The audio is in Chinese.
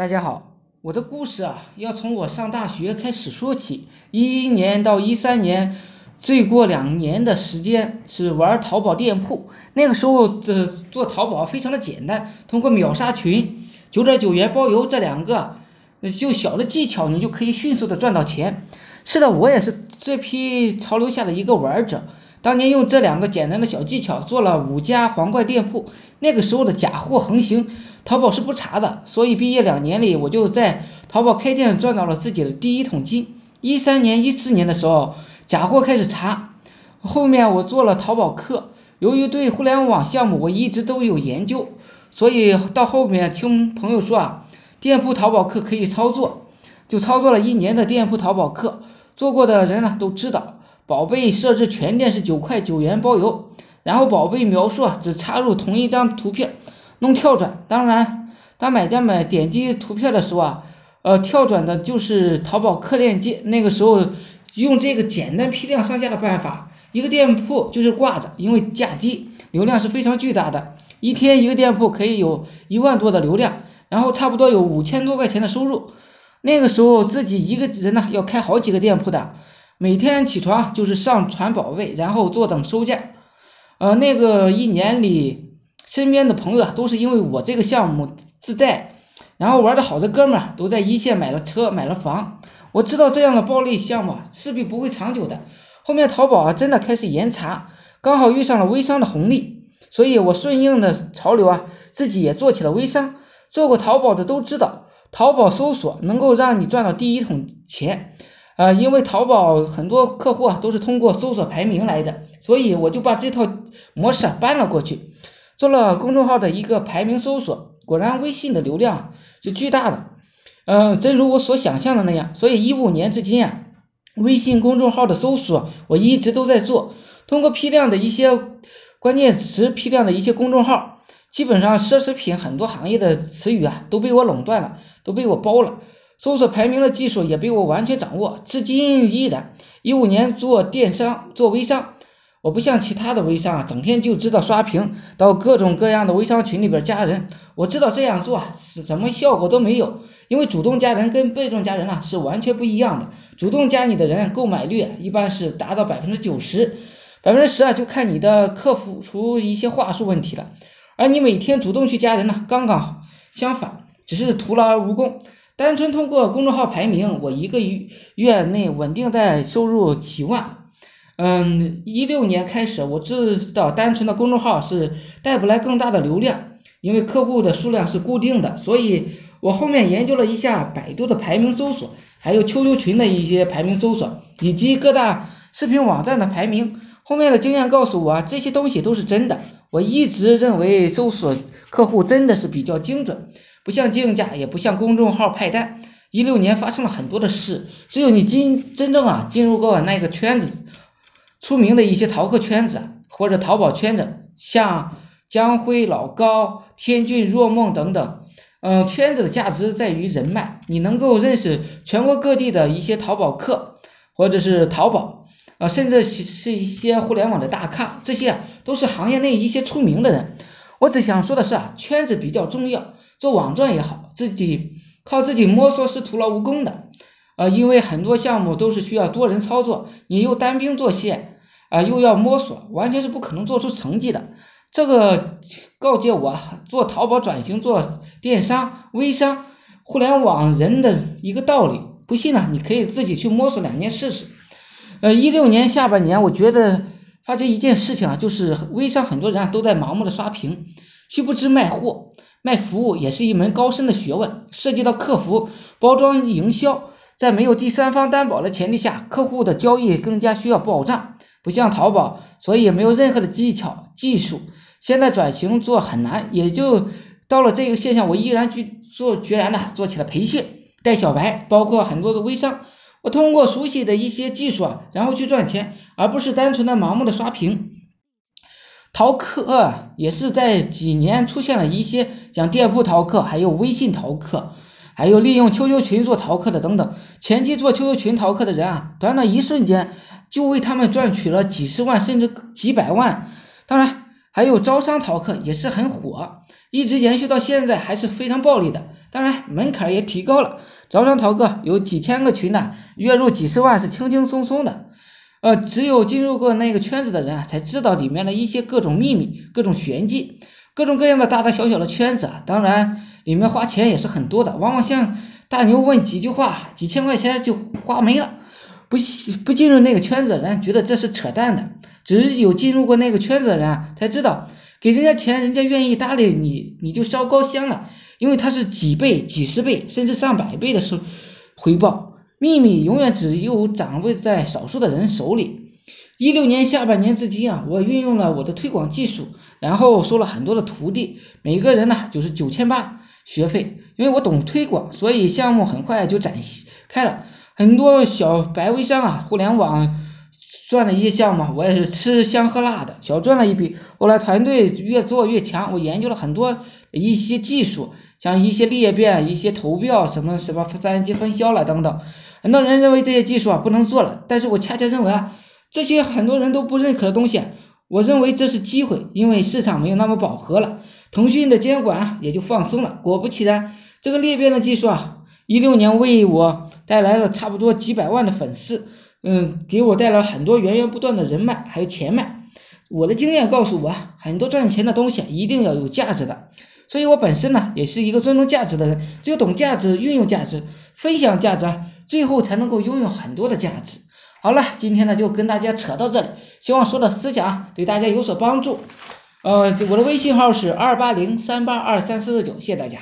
大家好，我的故事啊，要从我上大学开始说起。一一年到一三年，最过两年的时间是玩淘宝店铺。那个时候的做淘宝非常的简单，通过秒杀群、九点九元包邮这两个就小的技巧，你就可以迅速的赚到钱。是的，我也是这批潮流下的一个玩者。当年用这两个简单的小技巧做了五家皇冠店铺，那个时候的假货横行，淘宝是不查的，所以毕业两年里我就在淘宝开店赚到了自己的第一桶金。一三年、一四年的时候，假货开始查，后面我做了淘宝客，由于对互联网项目我一直都有研究，所以到后面听朋友说啊，店铺淘宝客可以操作，就操作了一年的店铺淘宝客，做过的人呢都知道。宝贝设置全店是九块九元包邮，然后宝贝描述啊只插入同一张图片，弄跳转。当然，当买家们点击图片的时候啊，呃跳转的就是淘宝客链接。那个时候用这个简单批量上架的办法，一个店铺就是挂着，因为价低，流量是非常巨大的。一天一个店铺可以有一万多的流量，然后差不多有五千多块钱的收入。那个时候自己一个人呢要开好几个店铺的。每天起床就是上传宝贝，然后坐等收件。呃，那个一年里，身边的朋友，都是因为我这个项目自带，然后玩的好的哥们儿都在一线买了车买了房。我知道这样的暴利项目势必不会长久的。后面淘宝啊真的开始严查，刚好遇上了微商的红利，所以我顺应的潮流啊，自己也做起了微商。做过淘宝的都知道，淘宝搜索能够让你赚到第一桶钱。呃，因为淘宝很多客户啊都是通过搜索排名来的，所以我就把这套模式搬了过去，做了公众号的一个排名搜索。果然，微信的流量是巨大的，嗯，真如我所想象的那样。所以一五年至今啊，微信公众号的搜索我一直都在做，通过批量的一些关键词批量的一些公众号，基本上奢侈品很多行业的词语啊都被我垄断了，都被我包了。搜索排名的技术也被我完全掌握，至今依然。一五年做电商，做微商，我不像其他的微商啊，整天就知道刷屏，到各种各样的微商群里边加人。我知道这样做是什么效果都没有，因为主动加人跟被动加人啊是完全不一样的。主动加你的人购买率一般是达到百分之九十，百分之十啊就看你的客服出一些话术问题了。而你每天主动去加人呢，刚刚好相反，只是徒劳而无功。单纯通过公众号排名，我一个月内稳定在收入几万。嗯，一六年开始，我知道单纯的公众号是带不来更大的流量，因为客户的数量是固定的。所以我后面研究了一下百度的排名搜索，还有 QQ 群的一些排名搜索，以及各大视频网站的排名。后面的经验告诉我，这些东西都是真的。我一直认为搜索客户真的是比较精准。不像竞价，也不像公众号派单。一六年发生了很多的事，只有你进真正啊进入过那个圈子，出名的一些淘客圈子或者淘宝圈子，像江辉、老高、天俊、若梦等等，嗯，圈子的价值在于人脉，你能够认识全国各地的一些淘宝客，或者是淘宝，啊，甚至是一些互联网的大咖，这些啊都是行业内一些出名的人。我只想说的是啊，圈子比较重要。做网赚也好，自己靠自己摸索是徒劳无功的，呃，因为很多项目都是需要多人操作，你又单兵作线，啊，又要摸索，完全是不可能做出成绩的。这个告诫我做淘宝转型做电商、微商、互联网人的一个道理。不信呢，你可以自己去摸索两年试试。呃，一六年下半年，我觉得发觉一件事情啊，就是微商很多人啊都在盲目的刷屏，却不知卖货。卖服务也是一门高深的学问，涉及到客服、包装、营销，在没有第三方担保的前提下，客户的交易更加需要保障。不像淘宝，所以没有任何的技巧、技术。现在转型做很难，也就到了这个现象，我依然去做，决然的做起了培训，带小白，包括很多的微商。我通过熟悉的一些技术啊，然后去赚钱，而不是单纯的盲目的刷屏。淘客也是在几年出现了一些像店铺淘客，还有微信淘客，还有利用 QQ 群做淘客的等等。前期做 QQ 群淘客的人啊，短短一瞬间就为他们赚取了几十万甚至几百万。当然，还有招商淘客也是很火，一直延续到现在还是非常暴利的。当然门槛也提高了，招商淘客有几千个群呢，月入几十万是轻轻松松的。呃，只有进入过那个圈子的人啊，才知道里面的一些各种秘密、各种玄机，各种各样的大大小小的圈子啊。当然，里面花钱也是很多的，往往像大牛问几句话，几千块钱就花没了。不不进入那个圈子的人觉得这是扯淡的，只有进入过那个圈子的人啊，才知道给人家钱，人家愿意搭理你，你就烧高香了，因为他是几倍、几十倍，甚至上百倍的收回报。秘密永远只有掌握在少数的人手里。一六年下半年至今啊，我运用了我的推广技术，然后收了很多的徒弟，每个人呢就是九千八学费。因为我懂推广，所以项目很快就展开了。很多小白微商啊，互联网赚了一些项目，我也是吃香喝辣的，小赚了一笔。后来团队越做越强，我研究了很多一些技术，像一些裂变、一些投标、什么什么三级分销了等等。很多人认为这些技术啊不能做了，但是我恰恰认为啊，这些很多人都不认可的东西，我认为这是机会，因为市场没有那么饱和了，腾讯的监管也就放松了。果不其然，这个裂变的技术啊，一六年为我带来了差不多几百万的粉丝，嗯，给我带来很多源源不断的人脉还有钱脉。我的经验告诉我，很多赚钱的东西一定要有价值的，所以我本身呢也是一个尊重价值的人，只有懂价值、运用价值、分享价值。最后才能够拥有很多的价值。好了，今天呢就跟大家扯到这里，希望说的思想对大家有所帮助。呃，我的微信号是二八零三八二三四四九，谢谢大家。